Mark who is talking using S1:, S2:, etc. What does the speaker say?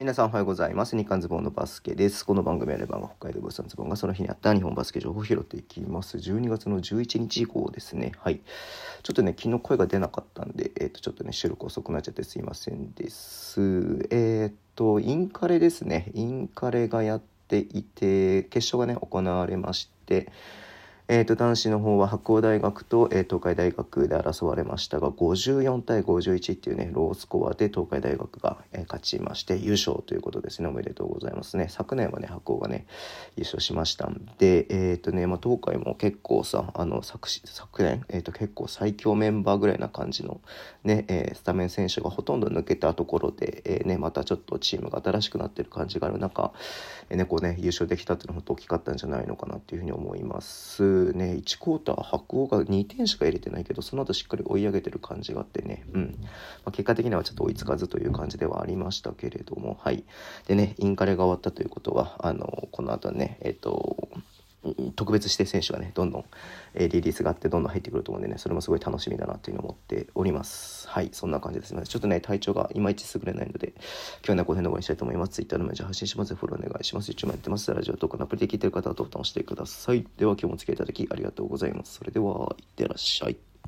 S1: 皆さんおはようございます。日刊ズボンのバスケです。この番組はレバンが北海道物産ズボンがその日にあった日本バスケ情報を拾っていきます。12月の11日以降ですね。はい。ちょっとね、昨日声が出なかったんで、えっ、と、ちょっとね、収録遅くなっちゃってすいませんです。えっ、と、インカレですね。インカレがやっていて、決勝がね、行われまして、えー、と男子の方は白鴎大学と、えー東海大学で争われましたが54対51っていうねロースコアで東海大学が、えー勝ちまして優勝ということですね。おめでとうございますね。昨年はね白鴎がね優勝しましたんでえっ、とね、まあ、東海も結構さあの昨昨年、えー、と結構最強メンバーぐらいな感じのね、えースタメン選手がほとんど抜けたところで、えーね、またちょっとチームが新しくなってる感じがある中、えーね、こうね優勝できたっていうのは本当大きかったんじゃないのかなっていうふうに思います。ね1クォーター白鵬が2点しか入れてないけどその後しっかり追い上げてる感じがあってね、うん。まあ、結果的にはちょっと追いつかずという感じではありましたけれども。はい。でねインカレが終わったということはあのこの後はねえっ、と特別指定選手がねどんどん、えリリースがあってどんどん入ってくると思うんでねそれもすごい楽しみだなというのを思っております。はいそんな感じです。ねちょっとね体調がいまいち優れないので今日はねこの辺で終わりにした。いと思います Twitter のメー発信しますフォローお願いします YouTube もやってますラジオトークのアプリで聞いてる方はボタンを押してくださいでは今日もお付き合いいただきありがとうございますそれではいってらっしゃい